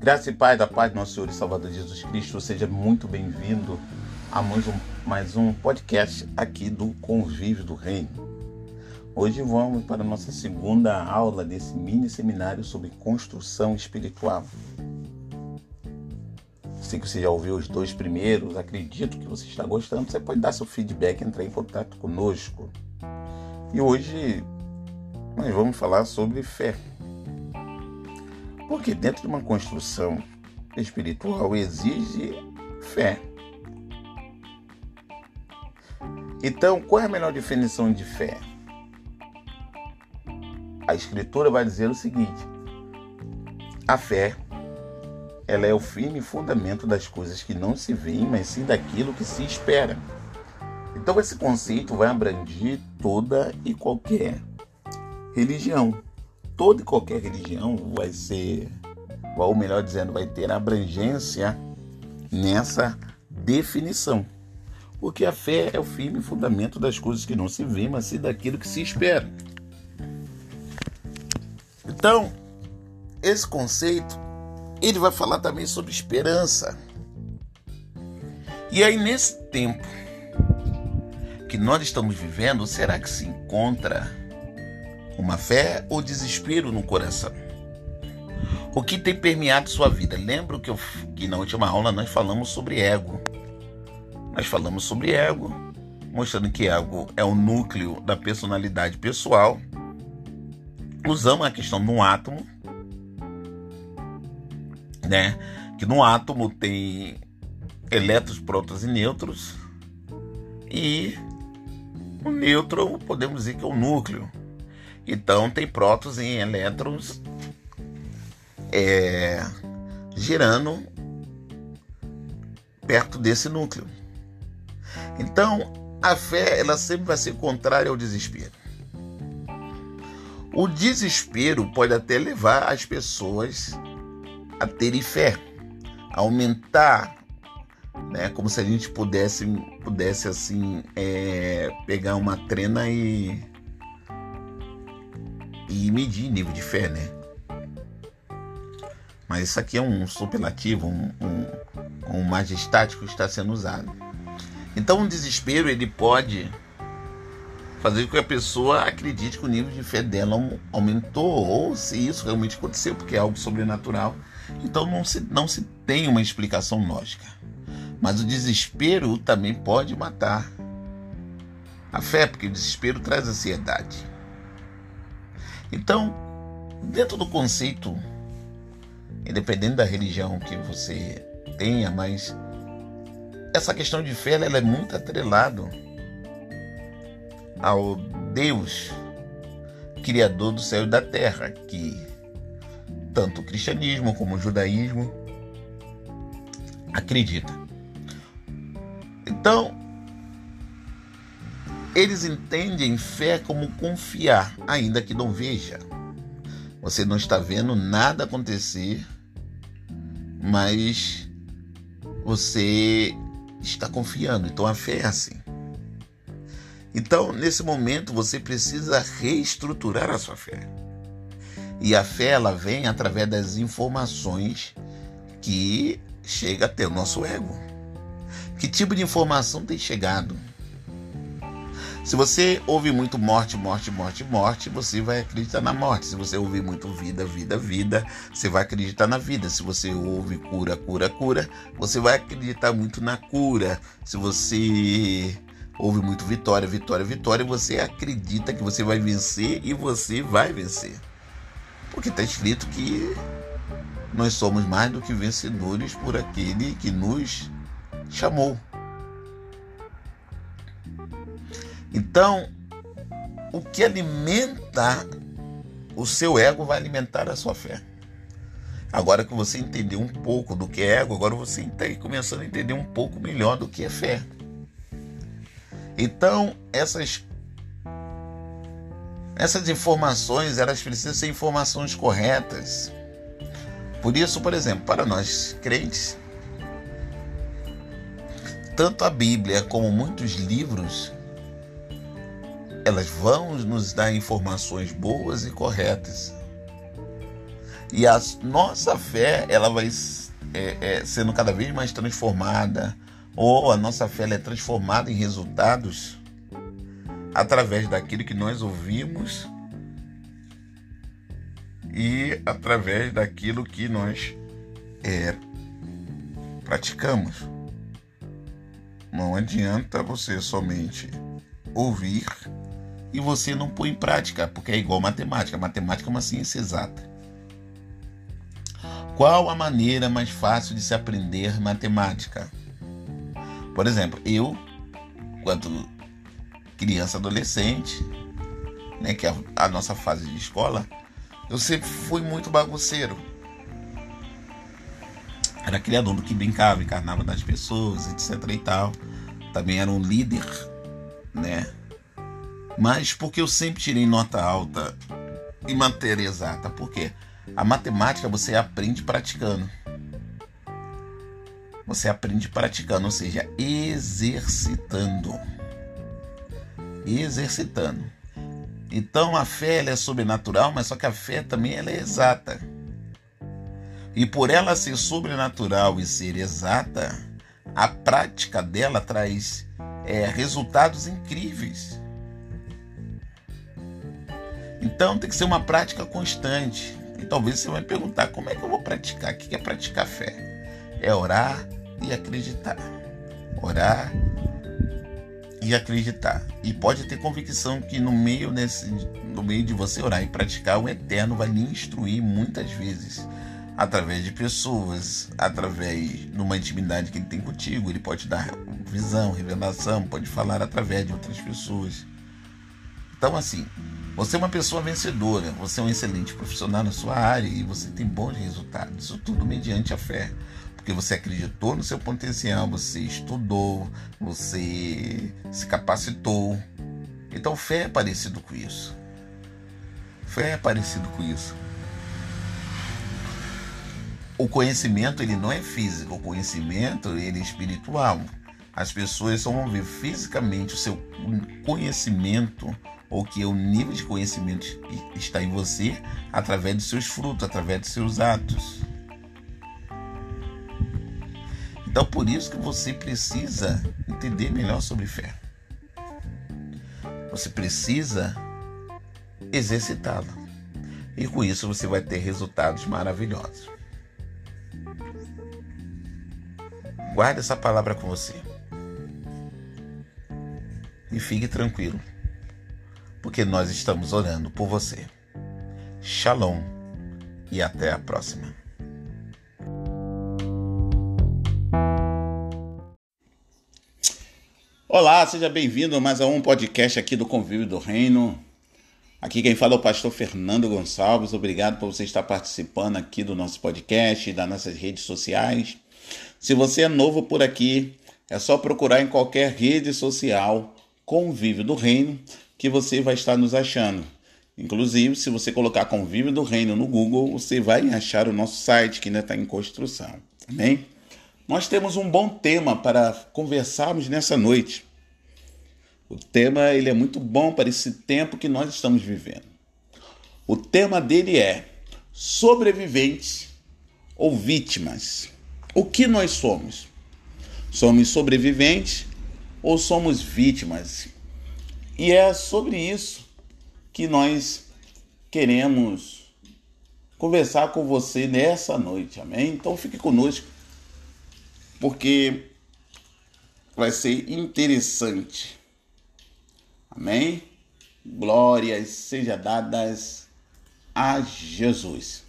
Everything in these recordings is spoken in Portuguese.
Graça e paz da paz nosso Senhor e Salvador Jesus Cristo, seja muito bem-vindo a mais um, mais um podcast aqui do Convívio do Reino. Hoje vamos para a nossa segunda aula desse mini seminário sobre construção espiritual. Sei que você já ouviu os dois primeiros, acredito que você está gostando. Você pode dar seu feedback, entrar em contato conosco. E hoje nós vamos falar sobre fé. Porque dentro de uma construção espiritual exige fé. Então, qual é a melhor definição de fé? A escritura vai dizer o seguinte: a fé ela é o firme fundamento das coisas que não se veem, mas sim daquilo que se espera. Então esse conceito vai abranger toda e qualquer religião toda e qualquer religião vai ser, ou melhor dizendo, vai ter abrangência nessa definição. Porque a fé é o firme fundamento das coisas que não se vê, mas sim daquilo que se espera. Então, esse conceito, ele vai falar também sobre esperança. E aí, nesse tempo que nós estamos vivendo, será que se encontra uma fé ou desespero no coração? O que tem permeado sua vida? Lembro que, eu, que na última aula nós falamos sobre ego. Nós falamos sobre ego, mostrando que ego é o núcleo da personalidade pessoal. Usamos a questão do átomo, né? Que no átomo tem elétrons, prótons e nêutrons. E o nêutron podemos dizer que é o núcleo. Então tem prótons e elétrons é, girando perto desse núcleo. Então a fé ela sempre vai ser contrária ao desespero. O desespero pode até levar as pessoas a terem fé, a aumentar, né? Como se a gente pudesse, pudesse assim é, pegar uma trena e e medir nível de fé, né? Mas isso aqui é um superlativo, um, um, um majestático que está sendo usado. Então, o desespero ele pode fazer com que a pessoa acredite que o nível de fé dela aumentou, ou se isso realmente aconteceu, porque é algo sobrenatural. Então, não se, não se tem uma explicação lógica. Mas o desespero também pode matar a fé, porque o desespero traz ansiedade. Então, dentro do conceito, independente da religião que você tenha, mas essa questão de fé ela é muito atrelado ao Deus criador do céu e da terra, que tanto o cristianismo como o judaísmo acredita. Então, eles entendem fé como confiar, ainda que não veja. Você não está vendo nada acontecer, mas você está confiando. Então a fé é assim. Então, nesse momento, você precisa reestruturar a sua fé. E a fé ela vem através das informações que chega até o nosso ego. Que tipo de informação tem chegado? Se você ouve muito morte, morte, morte, morte, você vai acreditar na morte. Se você ouvir muito vida, vida, vida, você vai acreditar na vida. Se você ouve cura, cura, cura, você vai acreditar muito na cura. Se você ouve muito vitória, vitória, vitória, você acredita que você vai vencer e você vai vencer. Porque está escrito que nós somos mais do que vencedores por aquele que nos chamou. Então, o que alimenta o seu ego vai alimentar a sua fé. Agora que você entendeu um pouco do que é ego, agora você está começando a entender um pouco melhor do que é fé. Então, essas essas informações, elas precisam ser informações corretas. Por isso, por exemplo, para nós crentes, tanto a Bíblia como muitos livros elas vão nos dar informações boas e corretas. E a nossa fé, ela vai é, é, sendo cada vez mais transformada, ou a nossa fé é transformada em resultados através daquilo que nós ouvimos e através daquilo que nós é, praticamos. Não adianta você somente ouvir e você não pôr em prática, porque é igual matemática. Matemática é uma ciência exata. Qual a maneira mais fácil de se aprender matemática? Por exemplo, eu, quando criança adolescente, né, que é a nossa fase de escola, eu sempre fui muito bagunceiro. Era aquele aluno que brincava, encarnava das pessoas, etc e tal. Também era um líder, né? Mas porque eu sempre tirei nota alta em matéria exata? Por quê? A matemática você aprende praticando. Você aprende praticando, ou seja, exercitando. Exercitando. Então a fé é sobrenatural, mas só que a fé também ela é exata. E por ela ser sobrenatural e ser exata, a prática dela traz é, resultados incríveis. Então tem que ser uma prática constante. E talvez você vai perguntar como é que eu vou praticar? O que é praticar fé? É orar e acreditar. Orar e acreditar. E pode ter convicção que no meio desse, no meio de você orar e praticar, o Eterno vai lhe instruir muitas vezes através de pessoas, através de uma intimidade que ele tem contigo, ele pode dar visão, revelação, pode falar através de outras pessoas. Então assim, você é uma pessoa vencedora, você é um excelente profissional na sua área e você tem bons resultados. Isso tudo mediante a fé. Porque você acreditou no seu potencial, você estudou, você se capacitou. Então, fé é parecido com isso. Fé é parecido com isso. O conhecimento ele não é físico, o conhecimento ele é espiritual. As pessoas só vão ver fisicamente o seu conhecimento ou que o nível de conhecimento está em você através dos seus frutos, através dos seus atos. Então por isso que você precisa entender melhor sobre fé. Você precisa exercitá-la. E com isso você vai ter resultados maravilhosos. Guarde essa palavra com você. E fique tranquilo porque nós estamos orando por você. Shalom e até a próxima. Olá, seja bem-vindo a mais um podcast aqui do Convívio do Reino. Aqui quem fala é o pastor Fernando Gonçalves. Obrigado por você estar participando aqui do nosso podcast, das nossas redes sociais. Se você é novo por aqui, é só procurar em qualquer rede social Convívio do Reino que você vai estar nos achando. Inclusive, se você colocar Convívio do Reino no Google, você vai achar o nosso site que ainda está em construção. Amém? Nós temos um bom tema para conversarmos nessa noite. O tema ele é muito bom para esse tempo que nós estamos vivendo. O tema dele é sobreviventes ou vítimas. O que nós somos? Somos sobreviventes ou somos vítimas? E é sobre isso que nós queremos conversar com você nessa noite, amém? Então fique conosco, porque vai ser interessante, amém? Glórias sejam dadas a Jesus.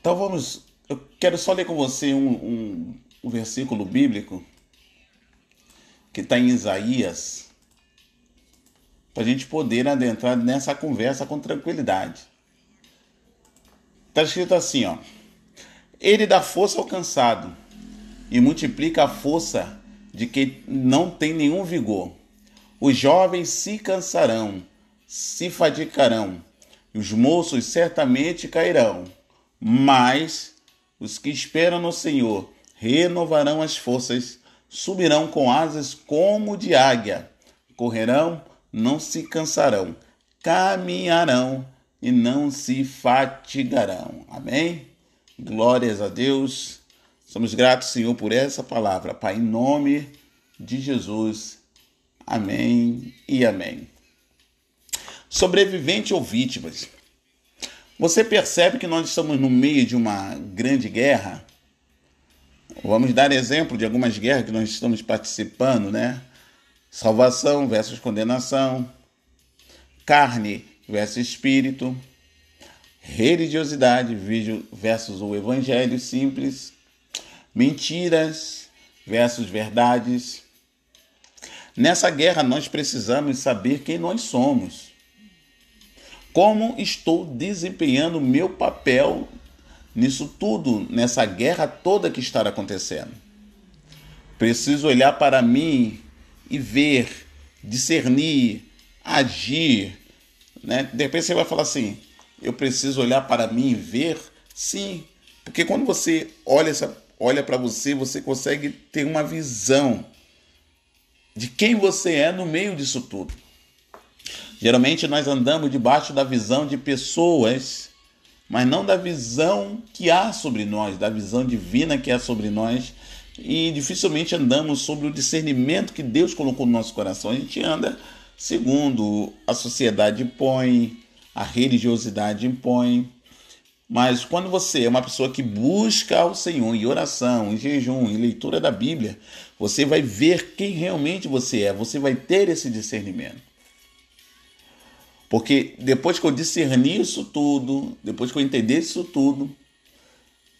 Então vamos, eu quero só ler com você um, um, um versículo bíblico que está em Isaías para a gente poder adentrar nessa conversa com tranquilidade. Está escrito assim, ó. Ele dá força ao cansado e multiplica a força de quem não tem nenhum vigor. Os jovens se cansarão, se fadigarão, e os moços certamente cairão. Mas os que esperam no Senhor renovarão as forças, subirão com asas como de águia, correrão não se cansarão, caminharão e não se fatigarão. Amém? Glórias a Deus. Somos gratos, Senhor, por essa palavra. Pai, em nome de Jesus. Amém e amém. Sobrevivente ou vítimas. Você percebe que nós estamos no meio de uma grande guerra? Vamos dar exemplo de algumas guerras que nós estamos participando, né? Salvação versus condenação, carne versus espírito, religiosidade versus o evangelho simples, mentiras versus verdades. Nessa guerra nós precisamos saber quem nós somos. Como estou desempenhando meu papel nisso tudo, nessa guerra toda que está acontecendo? Preciso olhar para mim e ver, discernir, agir. Né? De repente você vai falar assim: eu preciso olhar para mim e ver? Sim, porque quando você olha, olha para você, você consegue ter uma visão de quem você é no meio disso tudo. Geralmente nós andamos debaixo da visão de pessoas, mas não da visão que há sobre nós, da visão divina que há sobre nós. E dificilmente andamos sobre o discernimento que Deus colocou no nosso coração. A gente anda segundo a sociedade impõe, a religiosidade impõe. Mas quando você é uma pessoa que busca ao Senhor em oração, em jejum, em leitura da Bíblia, você vai ver quem realmente você é, você vai ter esse discernimento. Porque depois que eu discernir isso tudo, depois que eu entender isso tudo,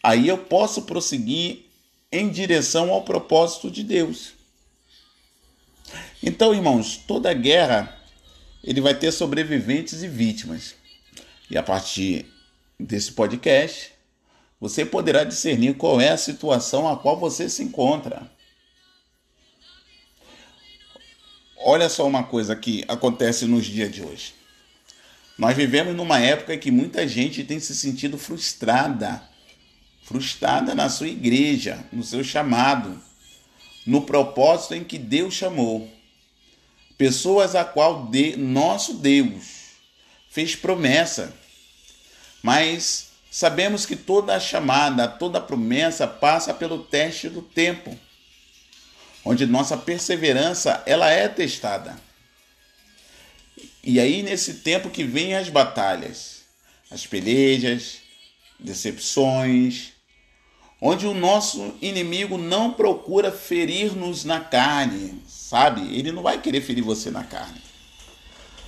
aí eu posso prosseguir em direção ao propósito de Deus. Então, irmãos, toda guerra ele vai ter sobreviventes e vítimas. E a partir desse podcast, você poderá discernir qual é a situação a qual você se encontra. Olha só uma coisa que acontece nos dias de hoje. Nós vivemos numa época que muita gente tem se sentido frustrada, frustrada na sua igreja, no seu chamado, no propósito em que Deus chamou. Pessoas a qual de, nosso Deus fez promessa. Mas sabemos que toda chamada, toda promessa passa pelo teste do tempo, onde nossa perseverança ela é testada. E aí, nesse tempo que vem as batalhas, as pelejas, decepções, onde o nosso inimigo não procura ferir-nos na carne, sabe? Ele não vai querer ferir você na carne,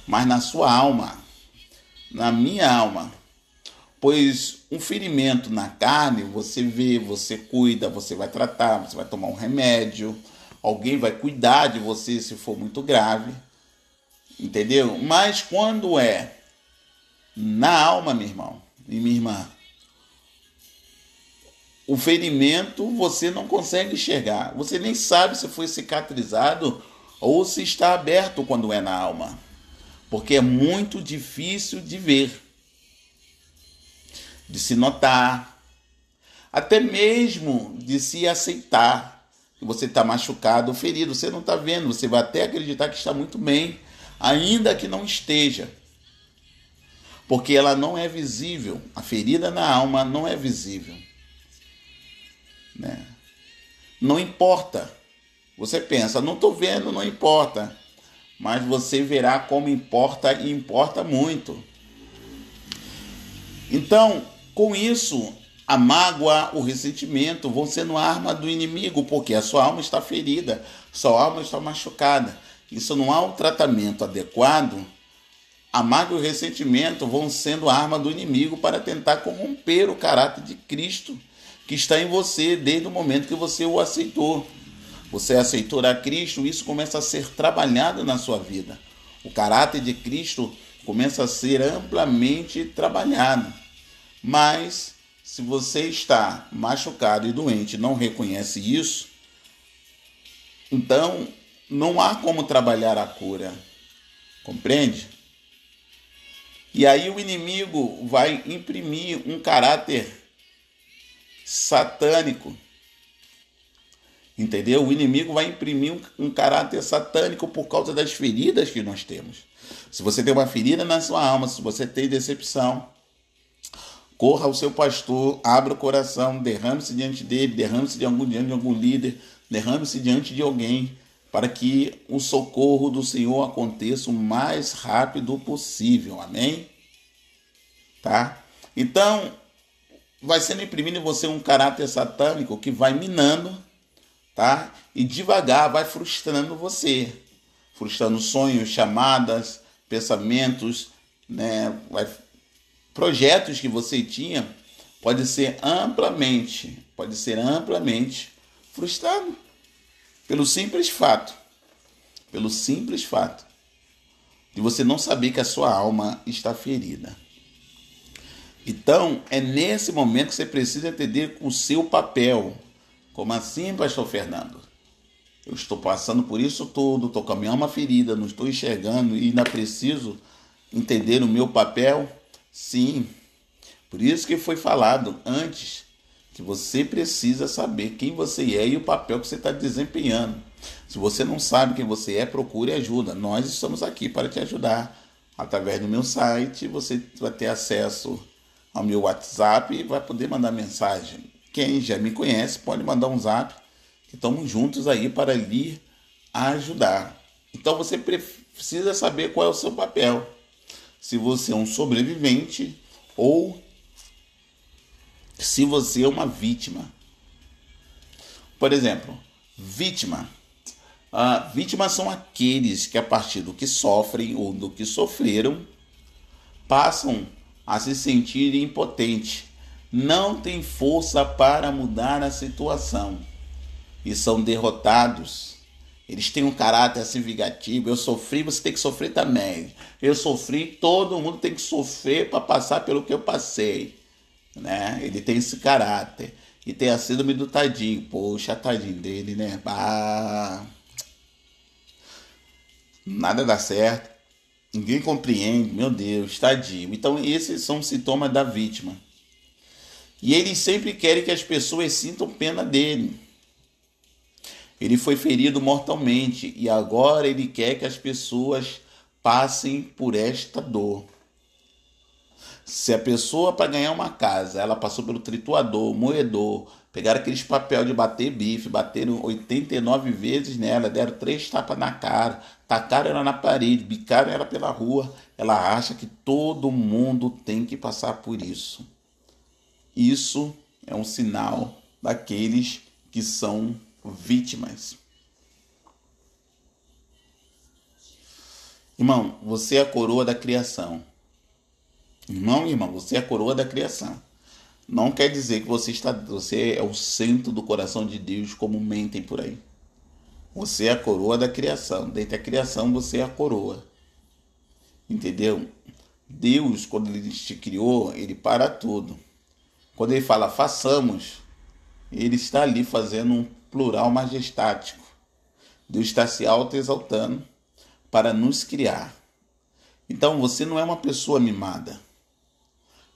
mas na sua alma, na minha alma. Pois um ferimento na carne, você vê, você cuida, você vai tratar, você vai tomar um remédio, alguém vai cuidar de você se for muito grave. Entendeu? Mas quando é na alma, meu irmão e minha irmã, o ferimento você não consegue enxergar. Você nem sabe se foi cicatrizado ou se está aberto quando é na alma. Porque é muito difícil de ver, de se notar, até mesmo de se aceitar que você está machucado ferido. Você não está vendo, você vai até acreditar que está muito bem ainda que não esteja, porque ela não é visível. A ferida na alma não é visível. Né? Não importa. Você pensa, não estou vendo, não importa. Mas você verá como importa e importa muito. Então, com isso, a mágoa, o ressentimento vão sendo arma do inimigo, porque a sua alma está ferida, sua alma está machucada isso não há um tratamento adequado, a mágoa e o ressentimento vão sendo arma do inimigo para tentar corromper o caráter de Cristo que está em você desde o momento que você o aceitou. Você aceitou a Cristo, isso começa a ser trabalhado na sua vida. O caráter de Cristo começa a ser amplamente trabalhado. Mas se você está machucado e doente, não reconhece isso, então não há como trabalhar a cura. Compreende? E aí o inimigo vai imprimir um caráter satânico. Entendeu? O inimigo vai imprimir um, um, caráter satânico por causa das feridas que nós temos. Se você tem uma ferida na sua alma, se você tem decepção, corra ao seu pastor, abra o coração, derrame-se diante dele, derrame-se de algum, diante de algum líder, derrame-se diante de alguém, para que o socorro do Senhor aconteça o mais rápido possível. Amém? Tá? Então, vai sendo imprimido em você um caráter satânico que vai minando, tá? E devagar vai frustrando você, frustrando sonhos, chamadas, pensamentos, né? Vai, projetos que você tinha pode ser amplamente, pode ser amplamente frustrado pelo simples fato, pelo simples fato de você não saber que a sua alma está ferida. Então, é nesse momento que você precisa entender o seu papel. Como assim, pastor Fernando? Eu estou passando por isso tudo, estou com a minha alma ferida, não estou enxergando e ainda preciso entender o meu papel? Sim. Por isso que foi falado antes que você precisa saber quem você é e o papel que você está desempenhando. Se você não sabe quem você é, procure ajuda. Nós estamos aqui para te ajudar. Através do meu site, você vai ter acesso ao meu WhatsApp e vai poder mandar mensagem. Quem já me conhece pode mandar um zap, que estamos juntos aí para lhe ajudar. Então você precisa saber qual é o seu papel. Se você é um sobrevivente ou se você é uma vítima. Por exemplo, vítima. Ah, vítimas são aqueles que, a partir do que sofrem ou do que sofreram, passam a se sentir impotente, não têm força para mudar a situação e são derrotados. Eles têm um caráter assim vingativo. Eu sofri, você tem que sofrer também. Eu sofri, todo mundo tem que sofrer para passar pelo que eu passei. Né? Ele tem esse caráter. E tem a síndrome do tadinho. Poxa, tadinho dele, né? Ah, nada dá certo. Ninguém compreende, meu Deus, tadinho. Então, esses são sintomas da vítima. E eles sempre querem que as pessoas sintam pena dele. Ele foi ferido mortalmente e agora ele quer que as pessoas passem por esta dor. Se a pessoa para ganhar uma casa, ela passou pelo trituador, moedor, pegaram aqueles papel de bater bife, bateram 89 vezes nela, deram três tapas na cara, tacaram ela na parede, bicaram ela pela rua, ela acha que todo mundo tem que passar por isso. Isso é um sinal daqueles que são vítimas. Irmão, você é a coroa da criação. Irmão e irmã, você é a coroa da criação. Não quer dizer que você está, você é o centro do coração de Deus, como mentem por aí. Você é a coroa da criação. Dentre a criação, você é a coroa. Entendeu? Deus, quando ele te criou, ele para tudo. Quando ele fala façamos, ele está ali fazendo um plural majestático. Deus está se auto-exaltando para nos criar. Então você não é uma pessoa mimada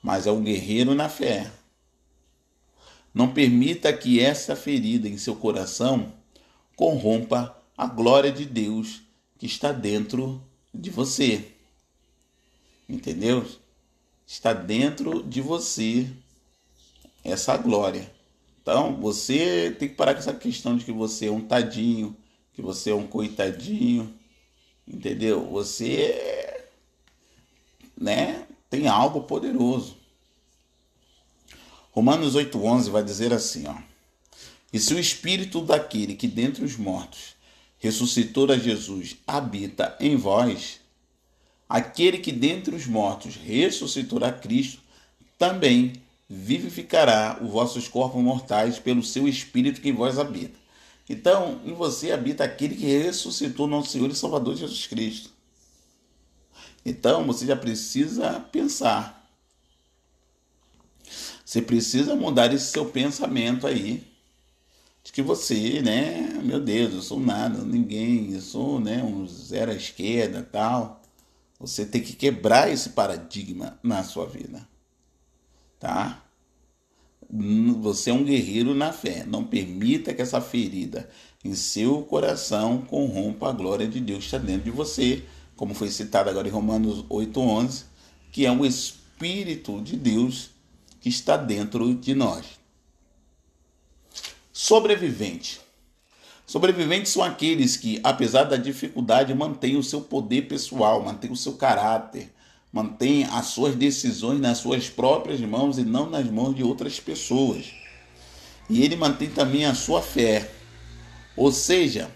mas é um guerreiro na fé. Não permita que essa ferida em seu coração corrompa a glória de Deus que está dentro de você. Entendeu? Está dentro de você essa glória. Então, você tem que parar com essa questão de que você é um tadinho, que você é um coitadinho, entendeu? Você, né, tem algo poderoso. Romanos 8,11 vai dizer assim: ó, E se o espírito daquele que dentre os mortos ressuscitou a Jesus habita em vós, aquele que dentre os mortos ressuscitou a Cristo também vivificará os vossos corpos mortais pelo seu espírito que em vós habita. Então, em você habita aquele que ressuscitou nosso Senhor e Salvador Jesus Cristo. Então você já precisa pensar. Você precisa mudar esse seu pensamento aí. De que você, né, meu Deus, eu sou nada, ninguém, eu sou, né, um zero à esquerda tal. Você tem que quebrar esse paradigma na sua vida. Tá? Você é um guerreiro na fé. Não permita que essa ferida em seu coração corrompa a glória de Deus que está dentro de você como foi citado agora em Romanos 8:11, que é o espírito de Deus que está dentro de nós. Sobrevivente. Sobreviventes são aqueles que, apesar da dificuldade, mantêm o seu poder pessoal, mantêm o seu caráter, mantêm as suas decisões nas suas próprias mãos e não nas mãos de outras pessoas. E ele mantém também a sua fé. Ou seja,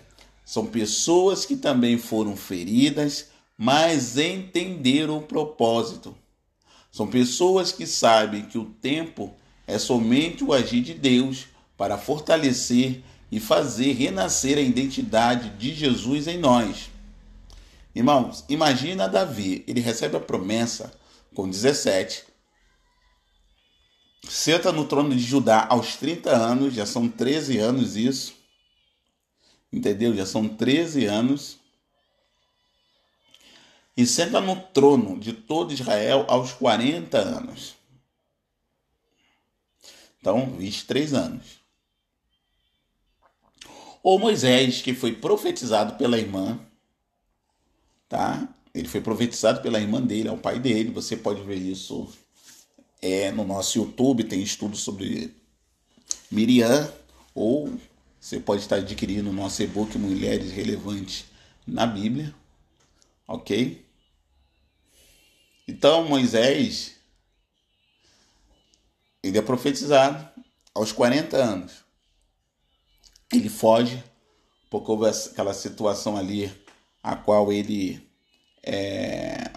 são pessoas que também foram feridas, mas entenderam o propósito. São pessoas que sabem que o tempo é somente o agir de Deus para fortalecer e fazer renascer a identidade de Jesus em nós. Irmãos, imagina Davi, ele recebe a promessa com 17, senta no trono de Judá aos 30 anos, já são 13 anos isso, entendeu? Já são 13 anos. E senta no trono de todo Israel aos 40 anos. Então, 23 anos. Ou Moisés, que foi profetizado pela irmã, tá? Ele foi profetizado pela irmã dele, ao pai dele. Você pode ver isso é, no nosso YouTube, tem estudo sobre Miriam, ou você pode estar adquirindo o nosso e-book Mulheres Relevantes na Bíblia, ok? Então Moisés, ele é profetizado aos 40 anos. Ele foge, porque houve aquela situação ali a qual ele é,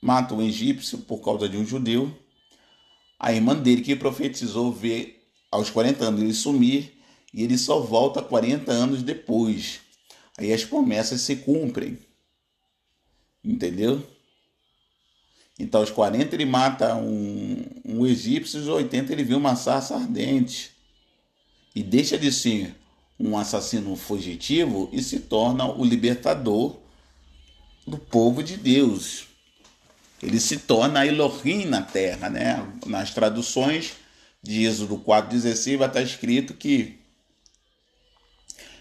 mata um egípcio por causa de um judeu. A irmã dele que profetizou ver aos 40 anos ele sumir e ele só volta 40 anos depois. Aí as promessas se cumprem. Entendeu? Então, aos 40 ele mata um, um egípcio, aos 80 ele vê uma sarça ardente. E deixa de ser um assassino fugitivo e se torna o libertador do povo de Deus. Ele se torna Elohim na terra, né? Nas traduções de Êxodo 4,16 vai estar escrito que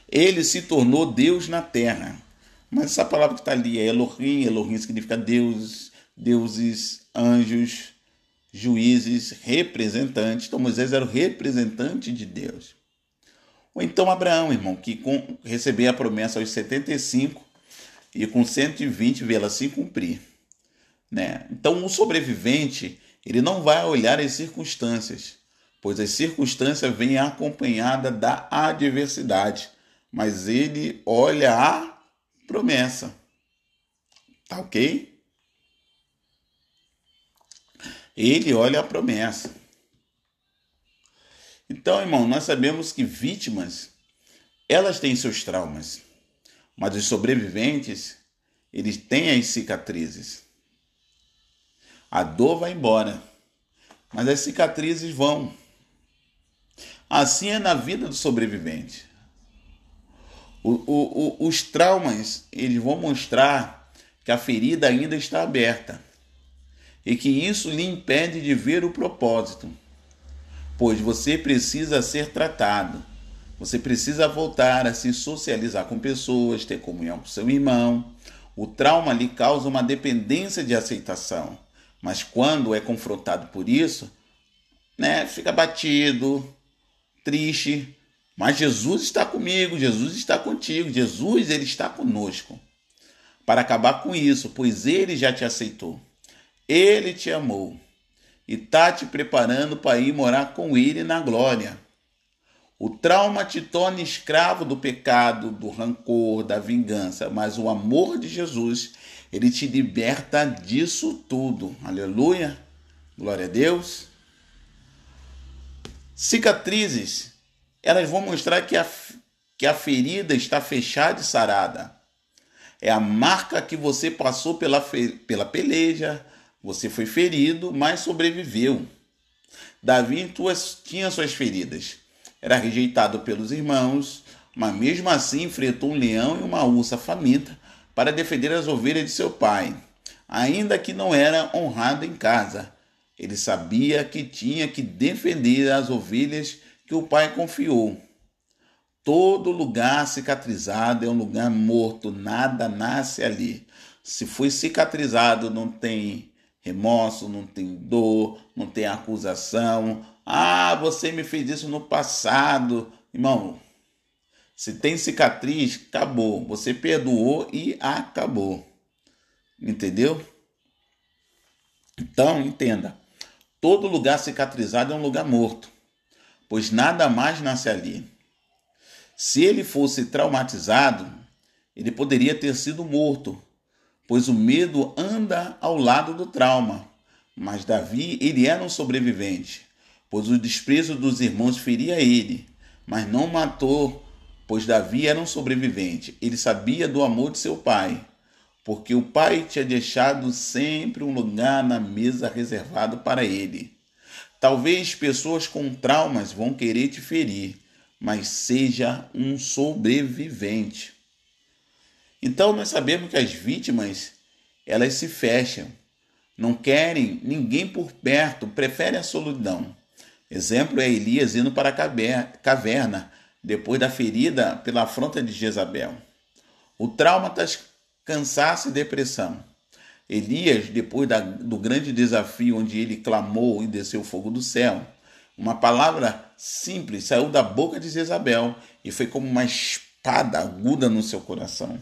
ele se tornou Deus na terra. Mas essa palavra que está ali é Elohim, Elohim significa deuses, deuses, anjos, juízes, representantes. Então Moisés era o representante de Deus. Ou então Abraão, irmão, que com, recebeu a promessa aos 75 e com 120 vê-la se cumprir. Né? Então o sobrevivente ele não vai olhar as circunstâncias, pois as circunstâncias vêm acompanhada da adversidade mas ele olha a promessa. Tá ok? Ele olha a promessa. Então, irmão, nós sabemos que vítimas, elas têm seus traumas, mas os sobreviventes, eles têm as cicatrizes. A dor vai embora, mas as cicatrizes vão. Assim é na vida do sobrevivente. O, o, os traumas eles vão mostrar que a ferida ainda está aberta e que isso lhe impede de ver o propósito, pois você precisa ser tratado. Você precisa voltar a se socializar com pessoas, ter comunhão com seu irmão. O trauma lhe causa uma dependência de aceitação, mas quando é confrontado por isso, né, fica batido, triste, mas Jesus está comigo, Jesus está contigo, Jesus ele está conosco. Para acabar com isso, pois ele já te aceitou. Ele te amou e está te preparando para ir morar com ele na glória. O trauma te torna escravo do pecado, do rancor, da vingança, mas o amor de Jesus, ele te liberta disso tudo. Aleluia. Glória a Deus. Cicatrizes elas vão mostrar que a, que a ferida está fechada e sarada. É a marca que você passou pela, pela peleja, você foi ferido, mas sobreviveu. Davi tinha suas feridas. Era rejeitado pelos irmãos, mas mesmo assim enfrentou um leão e uma ursa faminta para defender as ovelhas de seu pai, ainda que não era honrado em casa. Ele sabia que tinha que defender as ovelhas que o pai confiou. Todo lugar cicatrizado é um lugar morto, nada nasce ali. Se foi cicatrizado, não tem remorso, não tem dor, não tem acusação. Ah, você me fez isso no passado. Irmão, se tem cicatriz, acabou. Você perdoou e acabou. Entendeu? Então, entenda. Todo lugar cicatrizado é um lugar morto, pois nada mais nasce ali. Se ele fosse traumatizado, ele poderia ter sido morto, pois o medo anda ao lado do trauma. Mas Davi, ele era um sobrevivente, pois o desprezo dos irmãos feria ele, mas não matou, pois Davi era um sobrevivente. Ele sabia do amor de seu pai, porque o pai tinha deixado sempre um lugar na mesa reservado para ele. Talvez pessoas com traumas vão querer te ferir, mas seja um sobrevivente. Então nós sabemos que as vítimas, elas se fecham, não querem ninguém por perto, preferem a solidão. Exemplo é Elias indo para a caverna depois da ferida pela afronta de Jezabel. O trauma traz cansaço e depressão. Elias, depois da, do grande desafio onde ele clamou e desceu fogo do céu, uma palavra simples saiu da boca de Jezabel e foi como uma espada aguda no seu coração.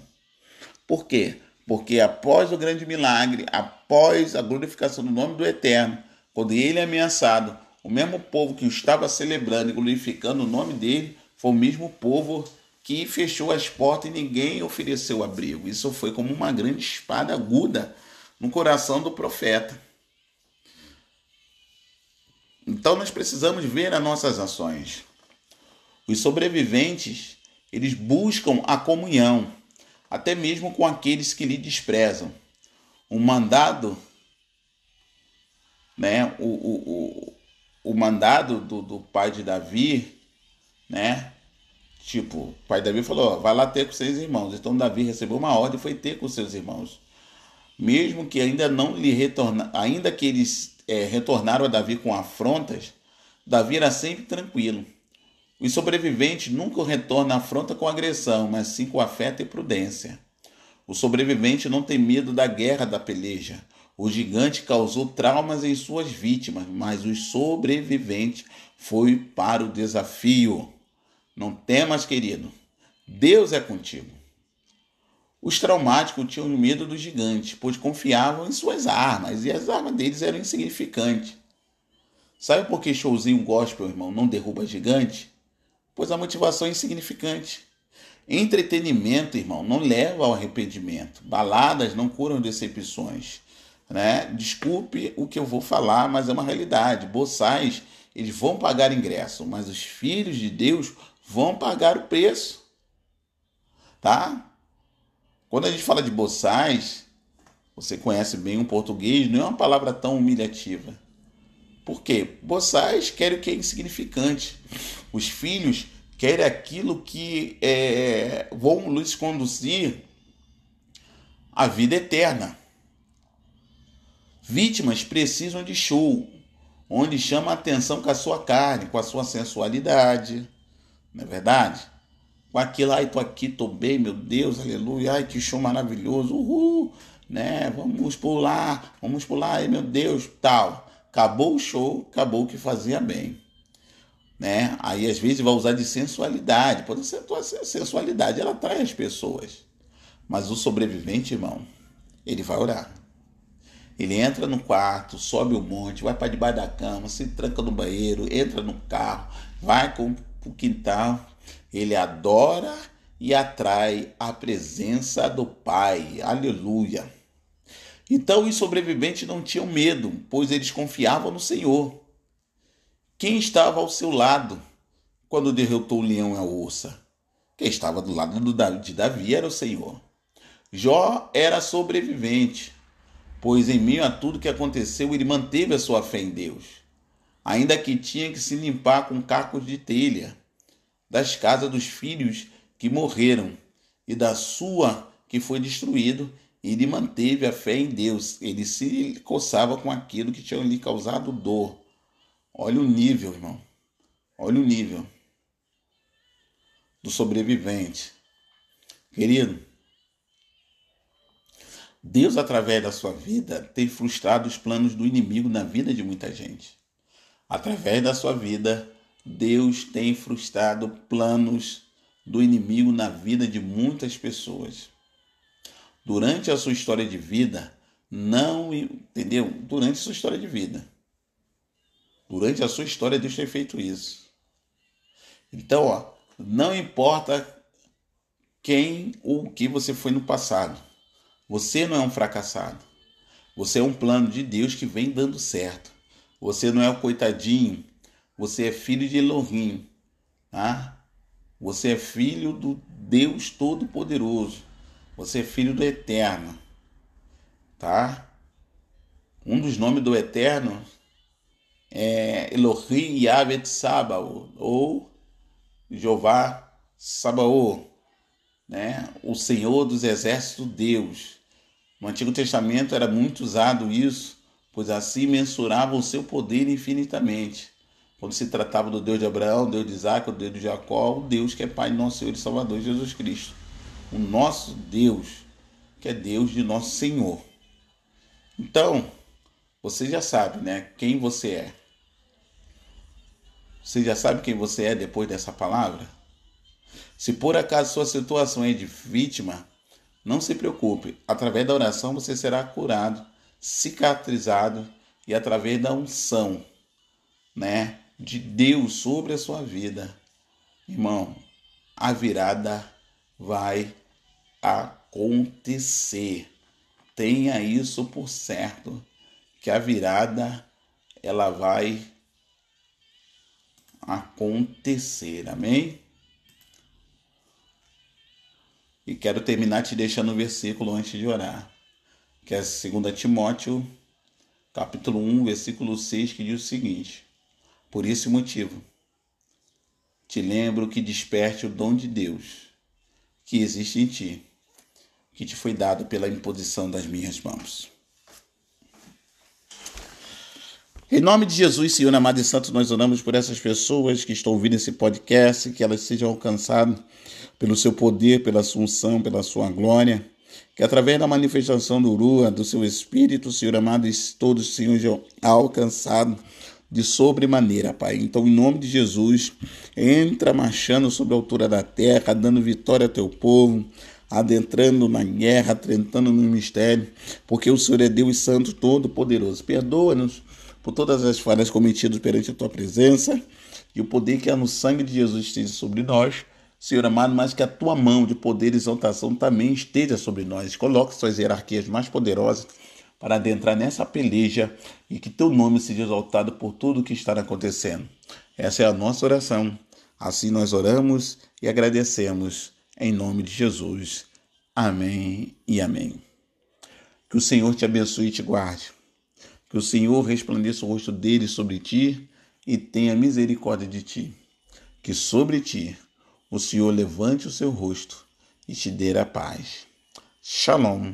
Por quê? Porque após o grande milagre, após a glorificação do nome do Eterno, quando ele é ameaçado, o mesmo povo que estava celebrando e glorificando o nome dele foi o mesmo povo que fechou as portas e ninguém ofereceu abrigo. Isso foi como uma grande espada aguda no coração do profeta. Então nós precisamos ver as nossas ações. Os sobreviventes, eles buscam a comunhão até mesmo com aqueles que lhe desprezam. O mandado, né, o, o, o, o mandado do, do pai de Davi, né, tipo, o pai de Davi falou, vai lá ter com seus irmãos. Então Davi recebeu uma ordem e foi ter com seus irmãos. Mesmo que ainda não lhe retorna, ainda que eles é, retornaram a Davi com afrontas, Davi era sempre tranquilo. Os sobreviventes nunca retornam à afronta com agressão, mas sim com afeto e prudência. O sobrevivente não tem medo da guerra da peleja. O gigante causou traumas em suas vítimas, mas o sobrevivente foi para o desafio. Não temas, querido. Deus é contigo. Os traumáticos tinham medo do gigante, pois confiavam em suas armas, e as armas deles eram insignificantes. Sabe por que showzinho gospel, irmão, não derruba gigante? Pois a motivação é insignificante. Entretenimento, irmão, não leva ao arrependimento. Baladas não curam decepções. Né? Desculpe o que eu vou falar, mas é uma realidade. Boçais, eles vão pagar ingresso, mas os filhos de Deus vão pagar o preço. Tá? Quando a gente fala de boçais, você conhece bem o português, não é uma palavra tão humilhativa. Por quê? Boçais querem o que é insignificante. Os filhos querem aquilo que é, vão lhes conduzir à vida eterna. Vítimas precisam de show, onde chama a atenção com a sua carne, com a sua sensualidade. Não é verdade? Com aquilo, ai, tô aqui, tô bem, meu Deus, aleluia, ai, que show maravilhoso, uhul, né? Vamos pular, vamos pular, ai, meu Deus, tal. Acabou o show, acabou o que fazia bem. Né? Aí às vezes vai usar de sensualidade. Pode ser a sensualidade, ela atrai as pessoas. Mas o sobrevivente, irmão, ele vai orar. Ele entra no quarto, sobe o monte, vai para debaixo da cama, se tranca no banheiro, entra no carro, vai com o quintal. Ele adora e atrai a presença do Pai. Aleluia. Então os sobreviventes não tinham medo, pois eles confiavam no Senhor. Quem estava ao seu lado quando derrotou o leão e a ursa? Quem estava do lado de Davi era o Senhor. Jó era sobrevivente, pois em meio a tudo que aconteceu, ele manteve a sua fé em Deus, ainda que tinha que se limpar com cacos de telha das casas dos filhos que morreram e da sua que foi destruído ele manteve a fé em Deus. Ele se coçava com aquilo que tinha lhe causado dor. Olha o nível, irmão. Olha o nível do sobrevivente. Querido, Deus, através da sua vida, tem frustrado os planos do inimigo na vida de muita gente. Através da sua vida, Deus tem frustrado planos do inimigo na vida de muitas pessoas. Durante a sua história de vida, não, entendeu? Durante a sua história de vida. Durante a sua história, Deus tem feito isso. Então, ó, não importa quem ou o que você foi no passado. Você não é um fracassado. Você é um plano de Deus que vem dando certo. Você não é o coitadinho. Você é filho de Elohim. Tá? Você é filho do Deus Todo-Poderoso. Você é filho do Eterno. Tá? Um dos nomes do Eterno é Elohim Yavet Sabaoth, ou Jeová Sabaoth, né? o Senhor dos Exércitos Deus. No Antigo Testamento era muito usado isso, pois assim mensurava o seu poder infinitamente. Quando se tratava do Deus de Abraão, Deus de Isaac, o Deus de Jacó, o Deus que é Pai de nosso Senhor e Salvador Jesus Cristo. O nosso Deus, que é Deus de nosso Senhor. Então, você já sabe, né, quem você é. Você já sabe quem você é depois dessa palavra? Se por acaso sua situação é de vítima, não se preocupe, através da oração você será curado, cicatrizado e através da unção, né, de Deus sobre a sua vida. Irmão, a virada vai acontecer. Tenha isso por certo, que a virada ela vai acontecer. Amém? E quero terminar te deixando um versículo antes de orar, que é 2 Timóteo, capítulo 1, versículo 6, que diz o seguinte: Por esse motivo, te lembro que desperte o dom de Deus que existe em ti, que te foi dado pela imposição das minhas mãos. Em nome de Jesus, Senhor amado e santo, nós oramos por essas pessoas que estão ouvindo esse podcast, que elas sejam alcançadas pelo seu poder, pela sua unção, pela sua glória, que através da manifestação do Rua, do seu Espírito, Senhor amado, todos sejam alcançados de sobremaneira, Pai. Então, em nome de Jesus, entra marchando sobre a altura da terra, dando vitória ao teu povo, adentrando na guerra, tentando no mistério, porque o Senhor é Deus Santo Todo-Poderoso. Perdoa-nos por todas as falhas cometidas perante a tua presença e o poder que há no sangue de Jesus esteja sobre nós. Senhor amado, mas que a tua mão de poder e exaltação também esteja sobre nós. Coloque suas hierarquias mais poderosas para adentrar nessa peleja e que teu nome seja exaltado por tudo o que está acontecendo. Essa é a nossa oração. Assim nós oramos e agradecemos em nome de Jesus. Amém e amém. Que o Senhor te abençoe e te guarde. Que o Senhor resplandeça o rosto dele sobre ti e tenha misericórdia de ti. Que sobre ti o Senhor levante o seu rosto e te dê a paz. Shalom